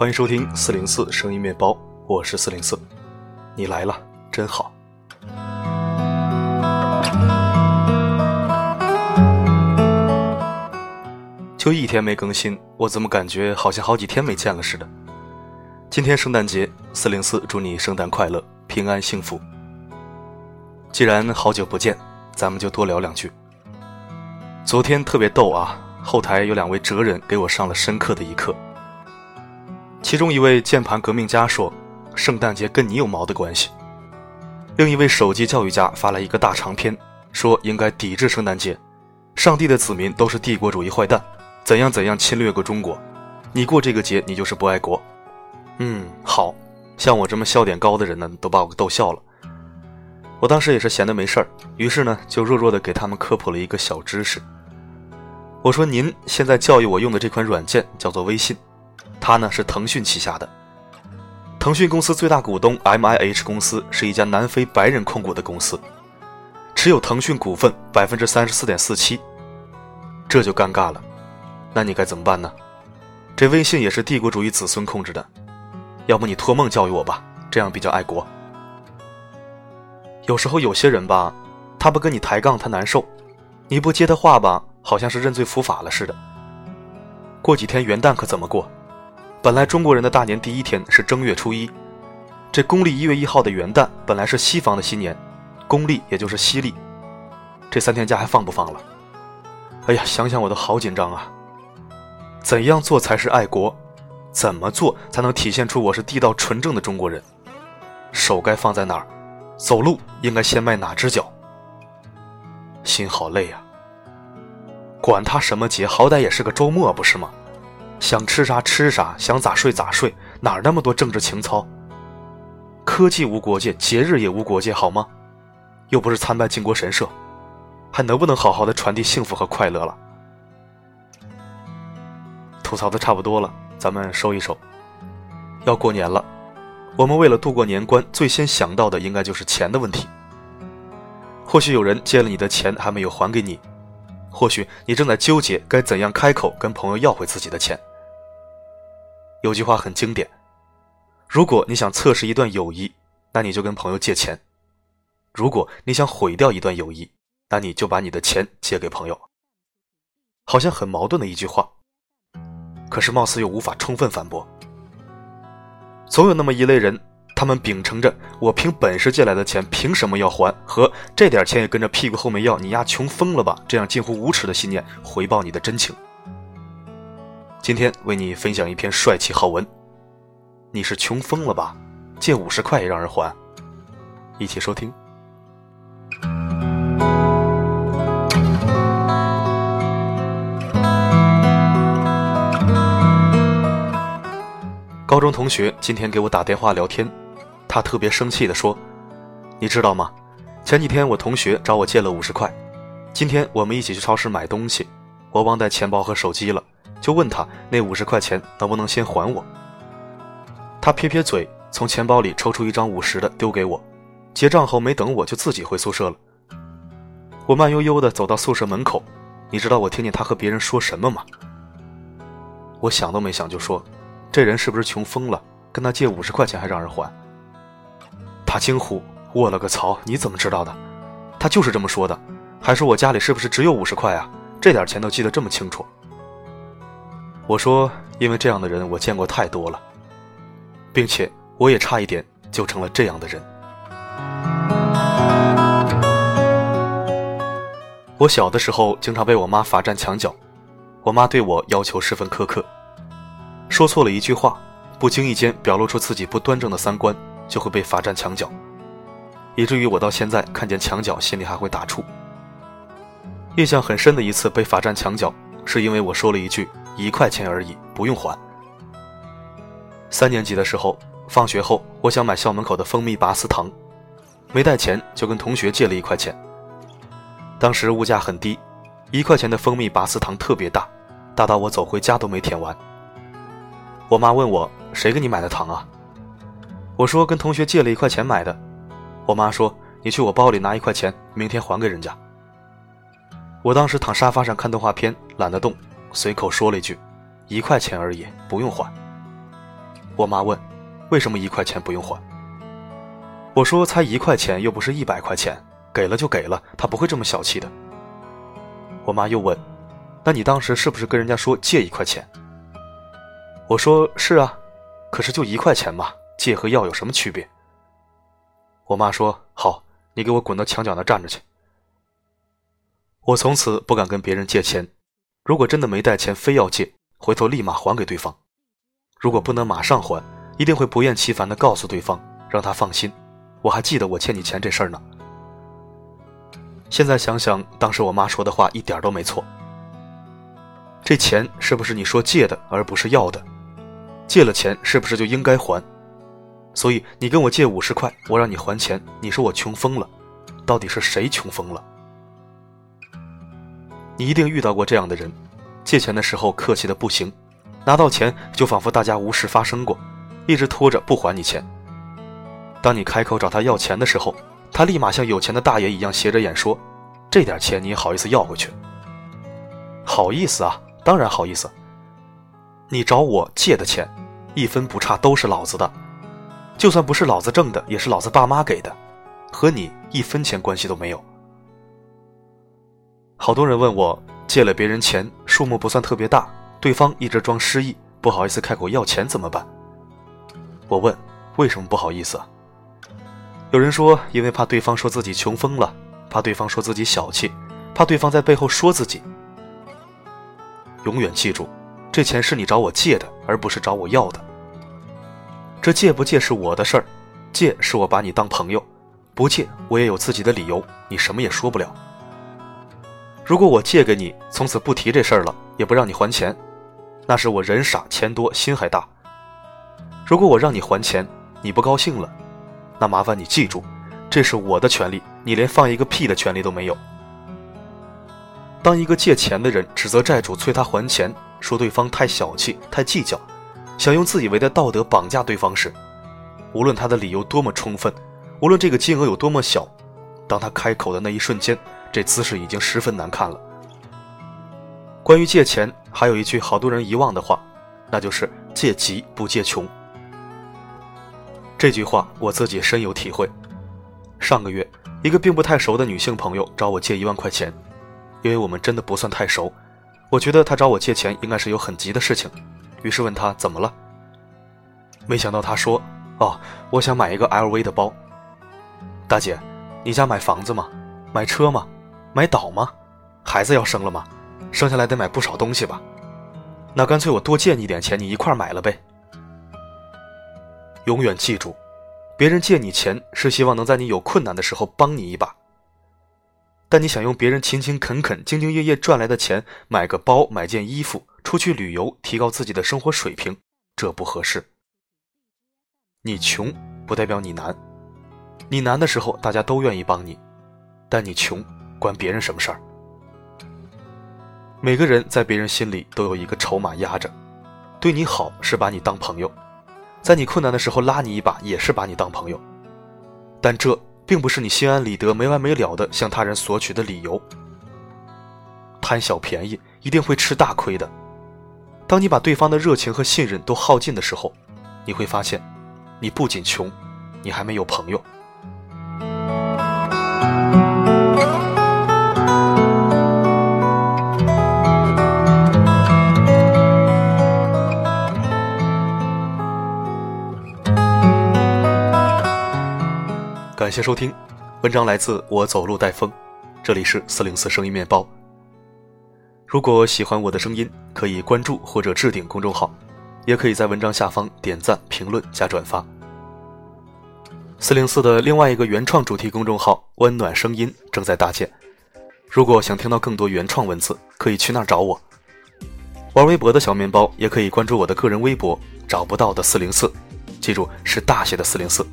欢迎收听四零四声音面包，我是四零四，你来了真好。就一天没更新，我怎么感觉好像好几天没见了似的？今天圣诞节，四零四祝你圣诞快乐，平安幸福。既然好久不见，咱们就多聊两句。昨天特别逗啊，后台有两位哲人给我上了深刻的一课。其中一位键盘革命家说：“圣诞节跟你有毛的关系。”另一位手机教育家发来一个大长篇，说应该抵制圣诞节，上帝的子民都是帝国主义坏蛋，怎样怎样侵略过中国，你过这个节你就是不爱国。嗯，好像我这么笑点高的人呢，都把我逗笑了。我当时也是闲的没事儿，于是呢就弱弱的给他们科普了一个小知识。我说：“您现在教育我用的这款软件叫做微信。”它呢是腾讯旗下的，腾讯公司最大股东 M I H 公司是一家南非白人控股的公司，持有腾讯股份百分之三十四点四七，这就尴尬了，那你该怎么办呢？这微信也是帝国主义子孙控制的，要不你托梦教育我吧，这样比较爱国。有时候有些人吧，他不跟你抬杠他难受，你不接他话吧，好像是认罪伏法了似的。过几天元旦可怎么过？本来中国人的大年第一天是正月初一，这公历一月一号的元旦本来是西方的新年，公历也就是西历，这三天假还放不放了？哎呀，想想我都好紧张啊！怎样做才是爱国？怎么做才能体现出我是地道纯正的中国人？手该放在哪儿？走路应该先迈哪只脚？心好累呀！管他什么节，好歹也是个周末，不是吗？想吃啥吃啥，想咋睡咋睡，哪儿那么多政治情操？科技无国界，节日也无国界，好吗？又不是参拜靖国神社，还能不能好好的传递幸福和快乐了？吐槽的差不多了，咱们收一收。要过年了，我们为了度过年关，最先想到的应该就是钱的问题。或许有人借了你的钱还没有还给你，或许你正在纠结该怎样开口跟朋友要回自己的钱。有句话很经典：如果你想测试一段友谊，那你就跟朋友借钱；如果你想毁掉一段友谊，那你就把你的钱借给朋友。好像很矛盾的一句话，可是貌似又无法充分反驳。总有那么一类人，他们秉承着“我凭本事借来的钱，凭什么要还”和“这点钱也跟着屁股后面要，你丫穷疯了吧”这样近乎无耻的信念，回报你的真情。今天为你分享一篇帅气好文。你是穷疯了吧？借五十块也让人还？一起收听。高中同学今天给我打电话聊天，他特别生气的说：“你知道吗？前几天我同学找我借了五十块，今天我们一起去超市买东西，我忘带钱包和手机了。”就问他那五十块钱能不能先还我？他撇撇嘴，从钱包里抽出一张五十的丢给我。结账后没等我就自己回宿舍了。我慢悠悠地走到宿舍门口，你知道我听见他和别人说什么吗？我想都没想就说：“这人是不是穷疯了？跟他借五十块钱还让人还？”他惊呼：“我了个操！你怎么知道的？”他就是这么说的，还说我家里是不是只有五十块啊？这点钱都记得这么清楚。我说，因为这样的人我见过太多了，并且我也差一点就成了这样的人。我小的时候经常被我妈罚站墙角，我妈对我要求十分苛刻，说错了一句话，不经意间表露出自己不端正的三观，就会被罚站墙角，以至于我到现在看见墙角心里还会打怵。印象很深的一次被罚站墙角，是因为我说了一句。一块钱而已，不用还。三年级的时候，放学后，我想买校门口的蜂蜜拔丝糖，没带钱，就跟同学借了一块钱。当时物价很低，一块钱的蜂蜜拔丝糖特别大，大到我走回家都没舔完。我妈问我谁给你买的糖啊？我说跟同学借了一块钱买的。我妈说你去我包里拿一块钱，明天还给人家。我当时躺沙发上看动画片，懒得动。随口说了一句：“一块钱而已，不用还。”我妈问：“为什么一块钱不用还？”我说：“才一块钱，又不是一百块钱，给了就给了，他不会这么小气的。”我妈又问：“那你当时是不是跟人家说借一块钱？”我说：“是啊，可是就一块钱嘛，借和要有什么区别？”我妈说：“好，你给我滚到墙角那站着去。”我从此不敢跟别人借钱，如果真的没带钱非要借，回头立马还给对方；如果不能马上还，一定会不厌其烦地告诉对方，让他放心。我还记得我欠你钱这事儿呢。现在想想，当时我妈说的话一点都没错。这钱是不是你说借的，而不是要的？借了钱是不是就应该还？所以你跟我借五十块，我让你还钱，你说我穷疯了？到底是谁穷疯了？你一定遇到过这样的人，借钱的时候客气的不行，拿到钱就仿佛大家无事发生过，一直拖着不还你钱。当你开口找他要钱的时候，他立马像有钱的大爷一样斜着眼说：“这点钱你好意思要回去？好意思啊，当然好意思。你找我借的钱，一分不差都是老子的，就算不是老子挣的，也是老子爸妈给的，和你一分钱关系都没有。”好多人问我借了别人钱，数目不算特别大，对方一直装失忆，不好意思开口要钱怎么办？我问：为什么不好意思啊？有人说，因为怕对方说自己穷疯了，怕对方说自己小气，怕对方在背后说自己。永远记住，这钱是你找我借的，而不是找我要的。这借不借是我的事儿，借是我把你当朋友，不借我也有自己的理由，你什么也说不了。如果我借给你，从此不提这事儿了，也不让你还钱，那是我人傻钱多心还大。如果我让你还钱，你不高兴了。那麻烦你记住，这是我的权利，你连放一个屁的权利都没有。当一个借钱的人指责债主催他还钱，说对方太小气、太计较，想用自以为的道德绑架对方时，无论他的理由多么充分，无论这个金额有多么小，当他开口的那一瞬间，这姿势已经十分难看了。关于借钱，还有一句好多人遗忘的话，那就是“借急不借穷”。这句话我自己深有体会。上个月，一个并不太熟的女性朋友找我借一万块钱，因为我们真的不算太熟。我觉得她找我借钱应该是有很急的事情，于是问她怎么了。没想到她说：“哦，我想买一个 LV 的包。”大姐，你家买房子吗？买车吗？买岛吗？孩子要生了吗？生下来得买不少东西吧？那干脆我多借你点钱，你一块买了呗。永远记住，别人借你钱是希望能在你有困难的时候帮你一把。但你想用别人勤勤恳恳、兢兢业业赚来的钱买个包、买件衣服、出去旅游、提高自己的生活水平，这不合适。你穷不代表你难，你难的时候大家都愿意帮你，但你穷关别人什么事儿？每个人在别人心里都有一个筹码压着，对你好是把你当朋友。在你困难的时候拉你一把，也是把你当朋友，但这并不是你心安理得、没完没了的向他人索取的理由。贪小便宜一定会吃大亏的。当你把对方的热情和信任都耗尽的时候，你会发现，你不仅穷，你还没有朋友。感谢收听，文章来自我走路带风，这里是四零四声音面包。如果喜欢我的声音，可以关注或者置顶公众号，也可以在文章下方点赞、评论加转发。四零四的另外一个原创主题公众号“温暖声音”正在搭建，如果想听到更多原创文字，可以去那儿找我。玩微博的小面包也可以关注我的个人微博“找不到的四零四”，记住是大写的四零四。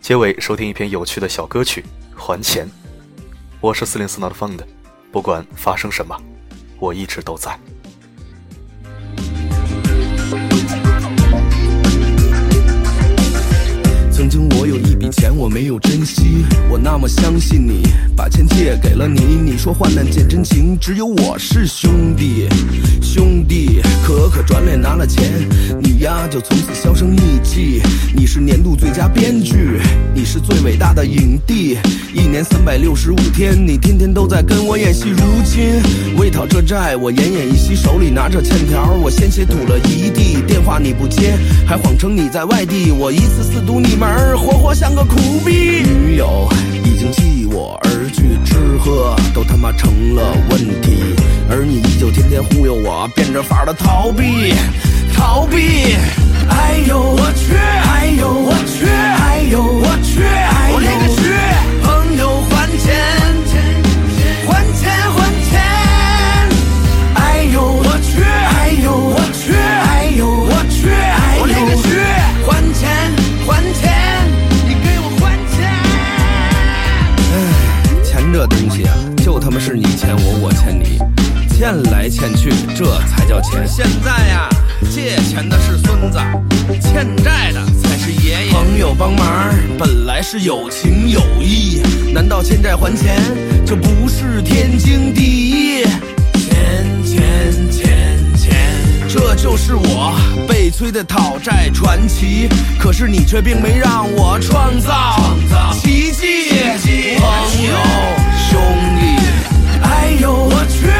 结尾收听一篇有趣的小歌曲，还钱。我是四零四 not found，不管发生什么，我一直都在。经我有一笔钱，我没有珍惜，我那么相信你，把钱借给了你。你说患难见真情，只有我是兄弟，兄弟。可可转脸拿了钱，你呀就从此销声匿迹。你是年度最佳编剧，你是最伟大的影帝。一年三百六十五天，你天天都在跟我演戏。如今为讨这债，我奄奄一息，手里拿着欠条，我鲜血吐了一地。电话你不接，还谎称你在外地，我一次次堵你门，活活像个苦逼。女友已经弃我而去，吃喝都他妈成了问题，而你依旧天天忽悠我，变着法的逃避，逃避。哎呦我去，哎呦我去，哎呦我去，欠去，这才叫钱。现在呀，借钱的是孙子，欠债的才是爷爷。朋友帮忙本来是有情有义，难道欠债还钱就不是天经地义？钱钱钱钱，这就是我被催的讨债传奇。可是你却并没让我创造奇迹，朋友兄弟，哎呦我去！